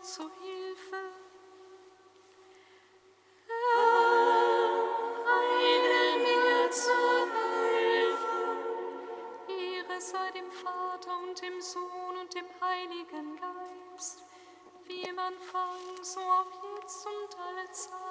zu Hilfe. dem Sohn und dem Heiligen Geist, wie man Anfang, so auch jetzt und alle Zeit.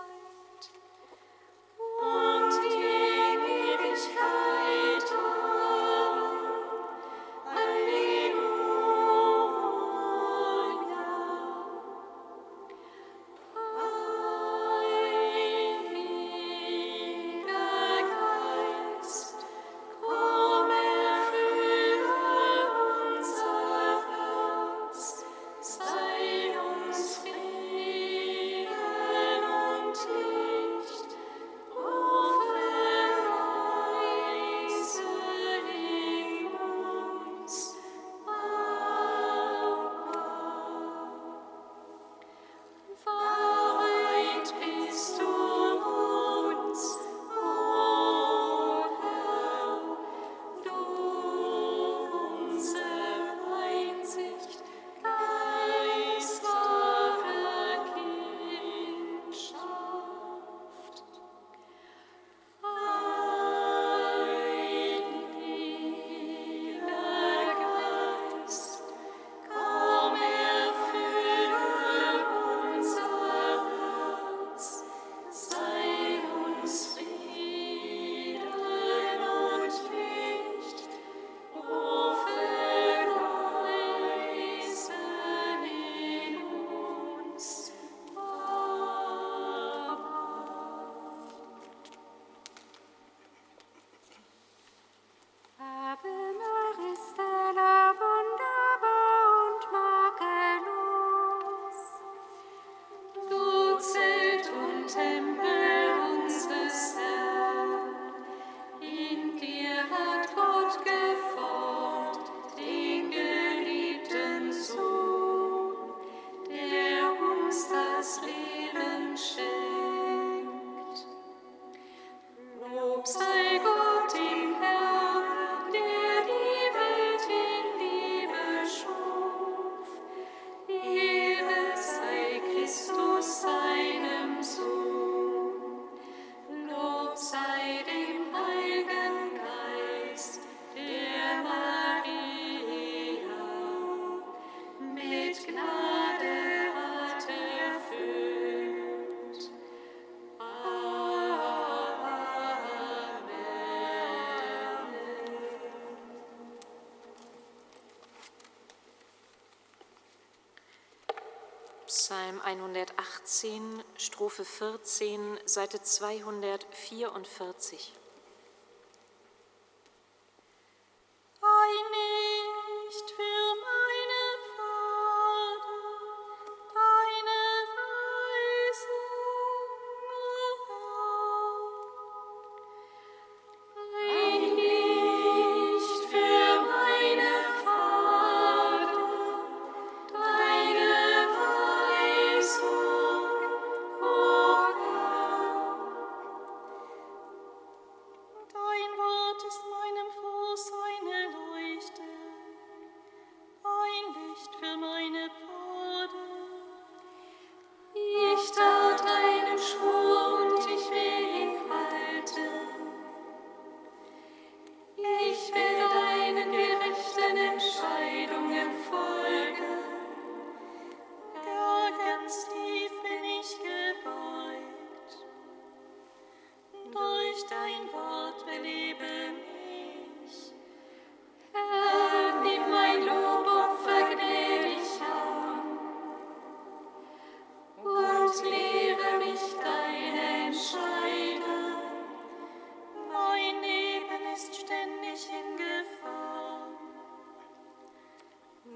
Psalm 118, Strophe 14, Seite 244.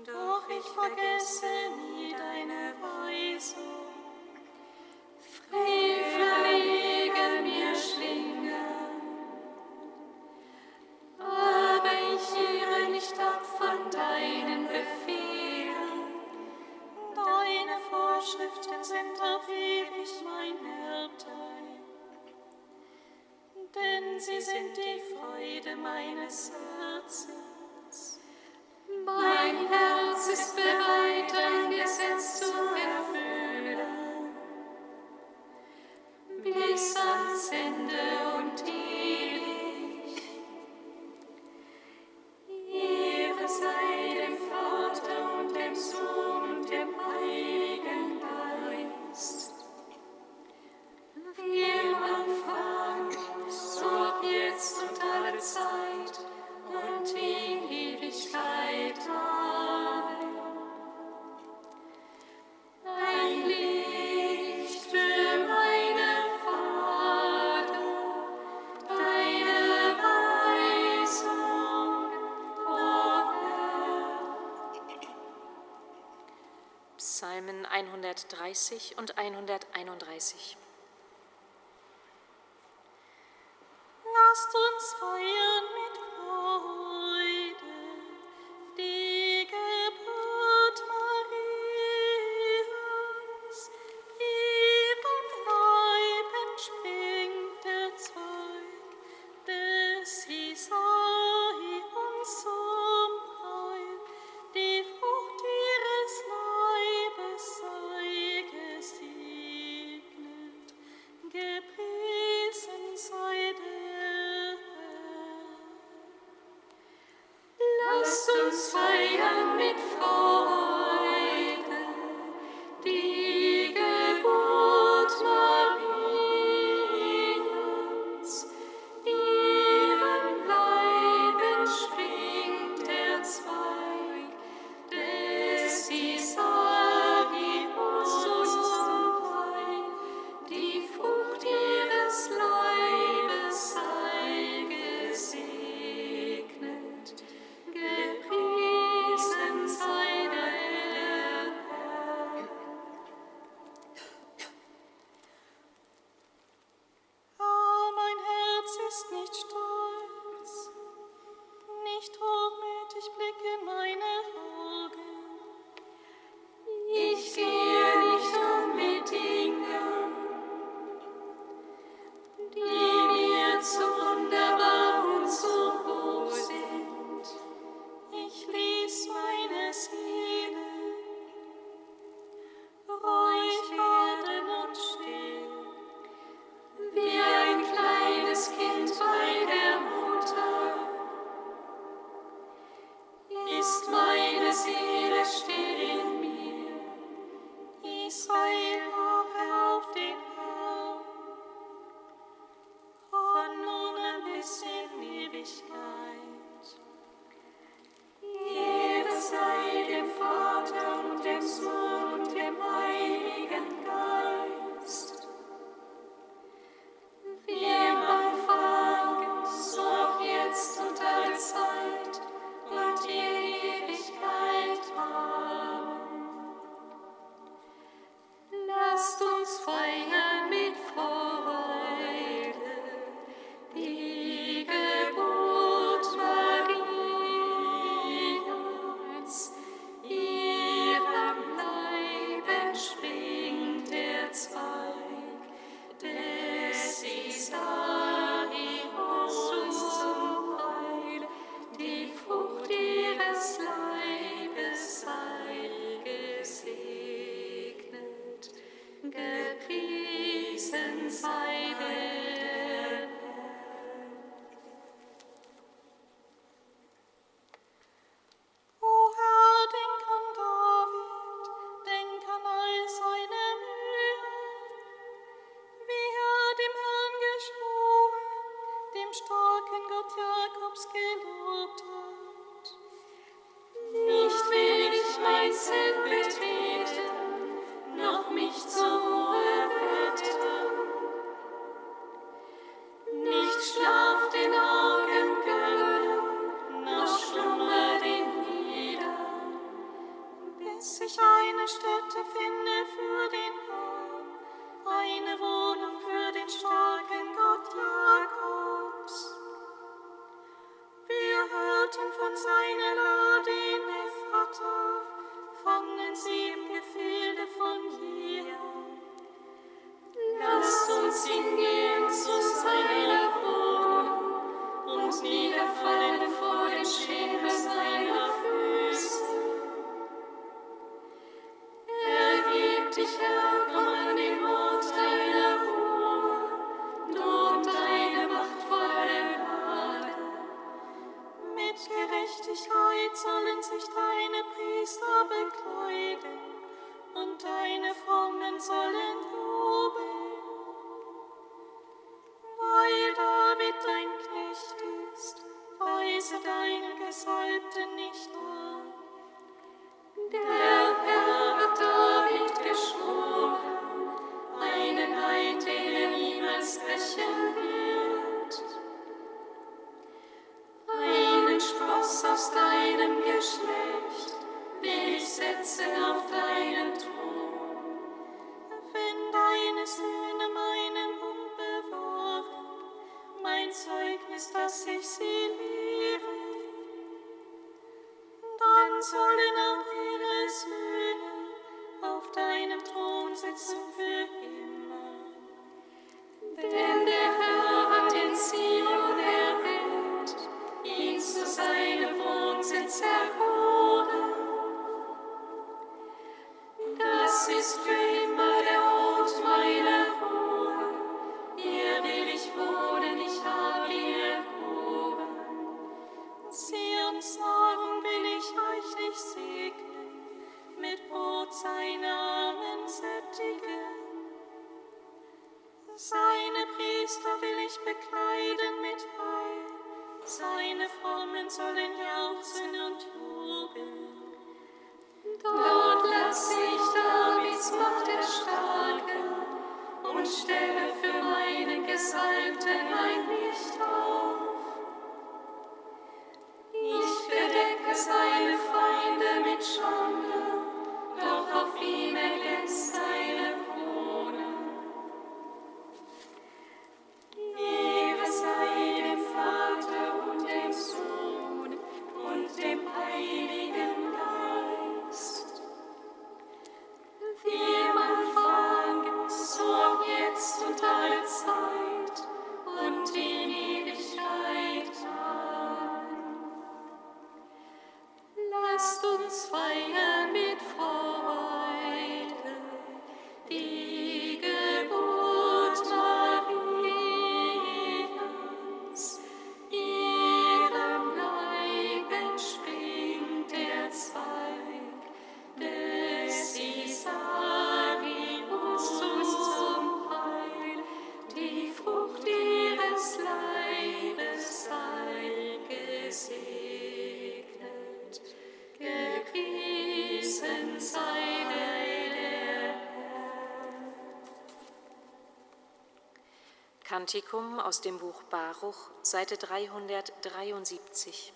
Doch ich vergesse nie deine Weisung. Frieden Psalmen 130 und 131. Formen sollen jauchzen und jubeln. Lord, lass dich damals Macht erstarken und stelle für meine Gesalbten ein Licht auf. Kantikum aus dem Buch Baruch, Seite 373.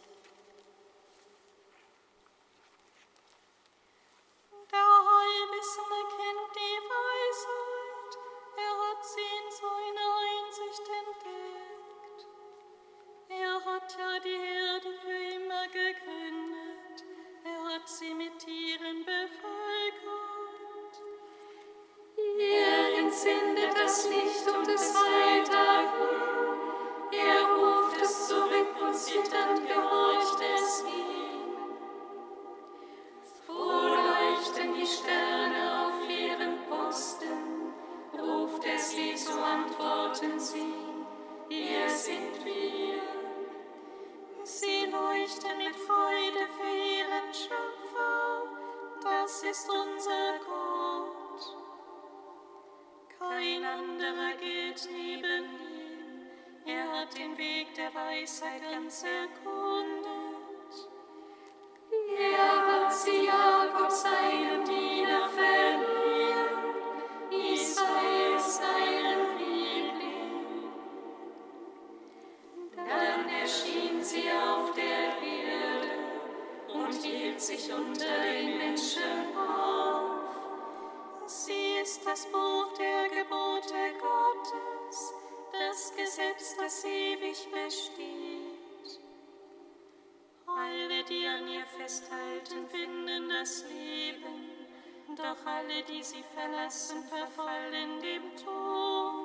Gesetz, das ewig besteht. Alle, die an ihr festhalten, finden das Leben, doch alle, die sie verlassen, verfallen dem Tod.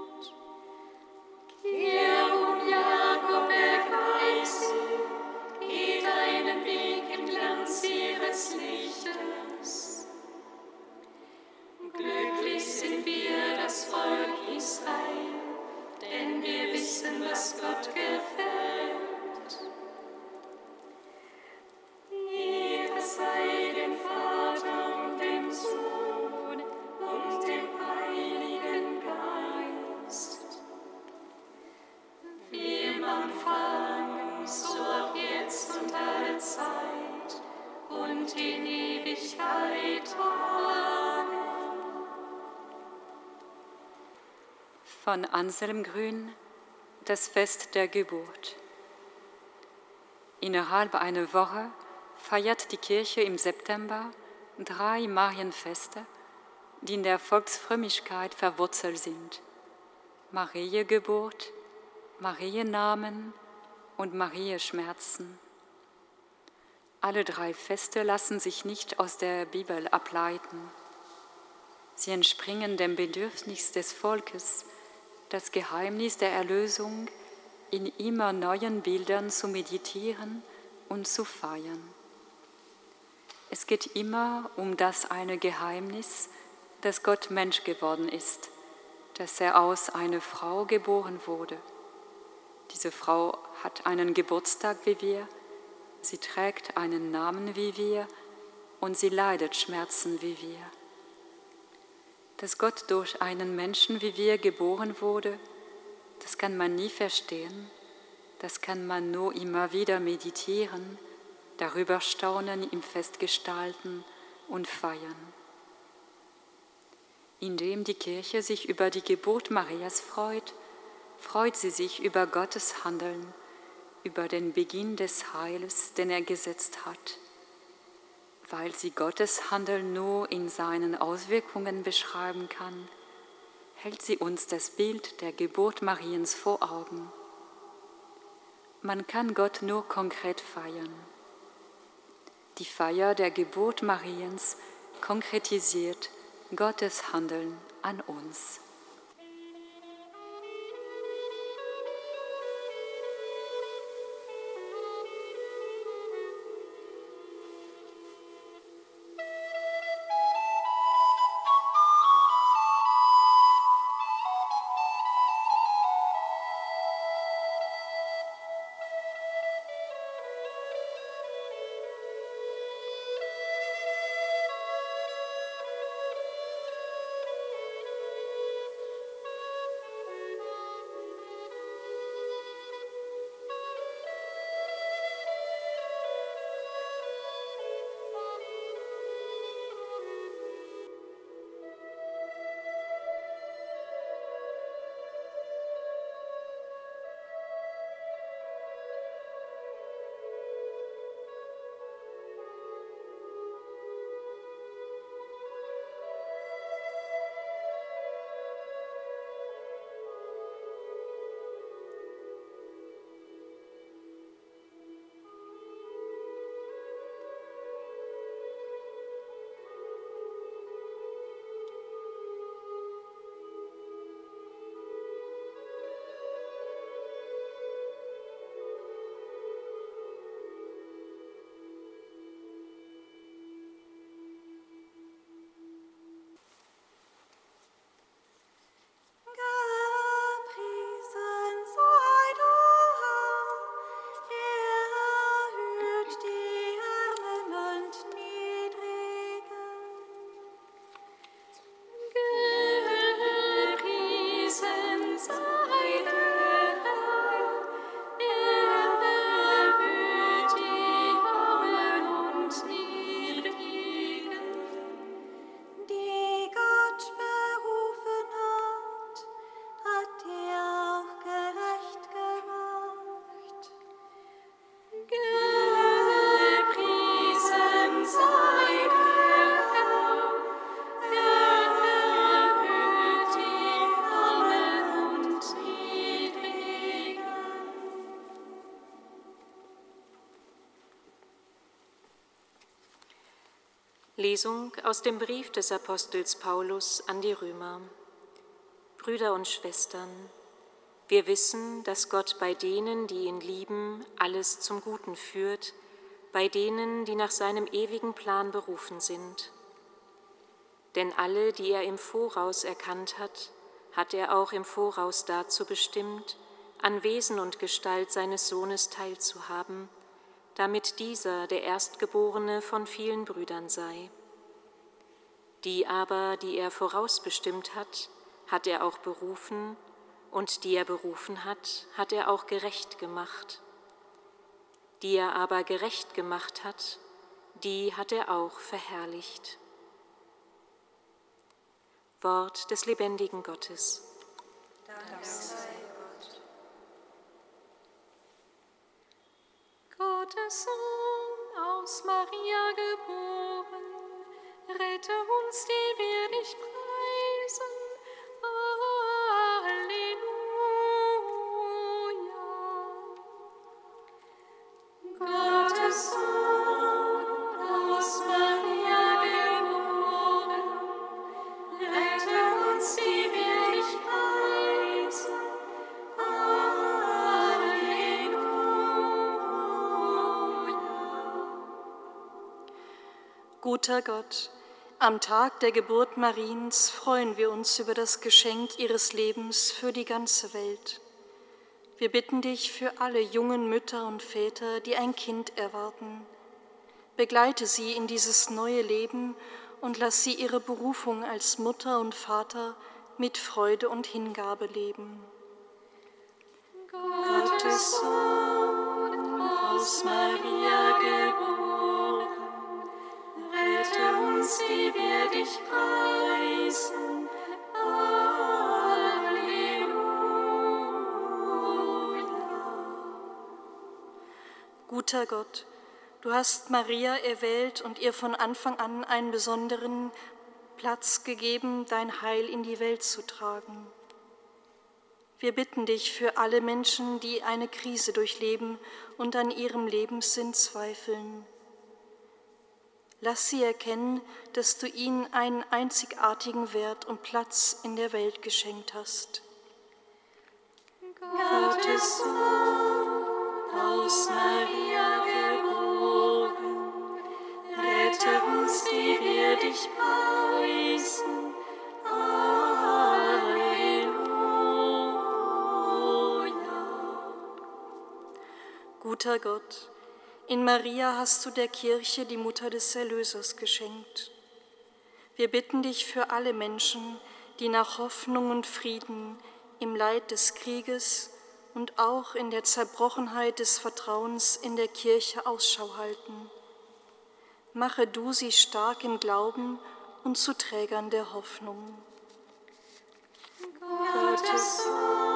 Von Anselm Grün das Fest der Geburt. Innerhalb einer Woche feiert die Kirche im September drei Marienfeste, die in der Volksfrömmigkeit verwurzelt sind. Mariengeburt, Mariennamen und Marienschmerzen. Alle drei Feste lassen sich nicht aus der Bibel ableiten. Sie entspringen dem Bedürfnis des Volkes, das Geheimnis der Erlösung in immer neuen Bildern zu meditieren und zu feiern. Es geht immer um das eine Geheimnis, dass Gott Mensch geworden ist, dass er aus einer Frau geboren wurde. Diese Frau hat einen Geburtstag wie wir, sie trägt einen Namen wie wir und sie leidet Schmerzen wie wir. Dass Gott durch einen Menschen wie wir geboren wurde, das kann man nie verstehen, das kann man nur immer wieder meditieren, darüber staunen, ihm festgestalten und feiern. Indem die Kirche sich über die Geburt Marias freut, freut sie sich über Gottes Handeln, über den Beginn des Heils, den er gesetzt hat. Weil sie Gottes Handeln nur in seinen Auswirkungen beschreiben kann, hält sie uns das Bild der Geburt Mariens vor Augen. Man kann Gott nur konkret feiern. Die Feier der Geburt Mariens konkretisiert Gottes Handeln an uns. Lesung aus dem Brief des Apostels Paulus an die Römer. Brüder und Schwestern, wir wissen, dass Gott bei denen, die ihn lieben, alles zum Guten führt, bei denen, die nach seinem ewigen Plan berufen sind. Denn alle, die er im Voraus erkannt hat, hat er auch im Voraus dazu bestimmt, an Wesen und Gestalt seines Sohnes teilzuhaben, damit dieser der Erstgeborene von vielen Brüdern sei. Die aber, die er vorausbestimmt hat, hat er auch berufen, und die er berufen hat, hat er auch gerecht gemacht. Die er aber gerecht gemacht hat, die hat er auch verherrlicht. Wort des lebendigen Gottes. Dank sei Gottes Sohn aus Maria geboren, rette uns, die wir dich preisen. Guter Gott, Am Tag der Geburt Mariens freuen wir uns über das Geschenk ihres Lebens für die ganze Welt. Wir bitten dich für alle jungen Mütter und Väter, die ein Kind erwarten. Begleite sie in dieses neue Leben und lass sie ihre Berufung als Mutter und Vater mit Freude und Hingabe leben. Gottes Sohn, aus Maria geboren, Guter Gott, du hast Maria erwählt und ihr von Anfang an einen besonderen Platz gegeben, dein Heil in die Welt zu tragen. Wir bitten dich für alle Menschen, die eine Krise durchleben und an ihrem Lebenssinn zweifeln. Lass sie erkennen, dass du ihnen einen einzigartigen Wert und Platz in der Welt geschenkt hast. Gottes Sohn, aus Maria geboren, rette uns, die wir dich preisen. Halleluja. Guter Gott, in Maria hast du der Kirche die Mutter des Erlösers geschenkt. Wir bitten dich für alle Menschen, die nach Hoffnung und Frieden im Leid des Krieges und auch in der Zerbrochenheit des Vertrauens in der Kirche Ausschau halten. Mache du sie stark im Glauben und zu Trägern der Hoffnung. Gottes Sohn,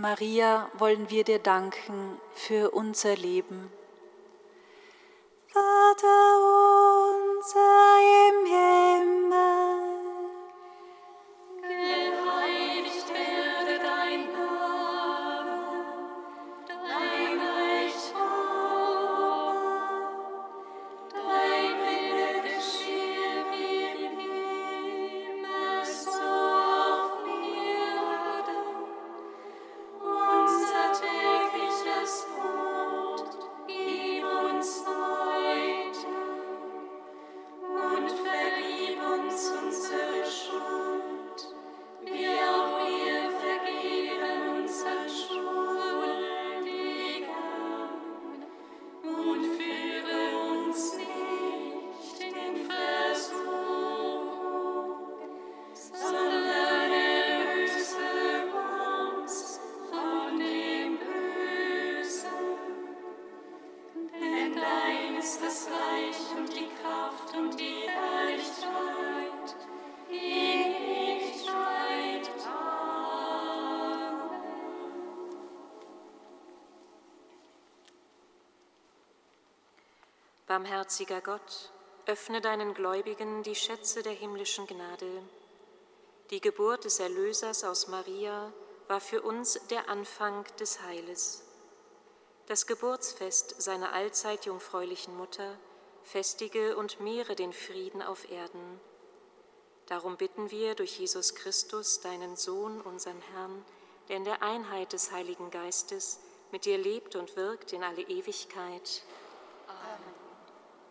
Maria wollen wir dir danken für unser Leben. Barmherziger Gott, öffne deinen Gläubigen die Schätze der himmlischen Gnade. Die Geburt des Erlösers aus Maria war für uns der Anfang des Heiles. Das Geburtsfest seiner allzeit jungfräulichen Mutter festige und mehre den Frieden auf Erden. Darum bitten wir durch Jesus Christus, deinen Sohn, unseren Herrn, der in der Einheit des Heiligen Geistes mit dir lebt und wirkt in alle Ewigkeit.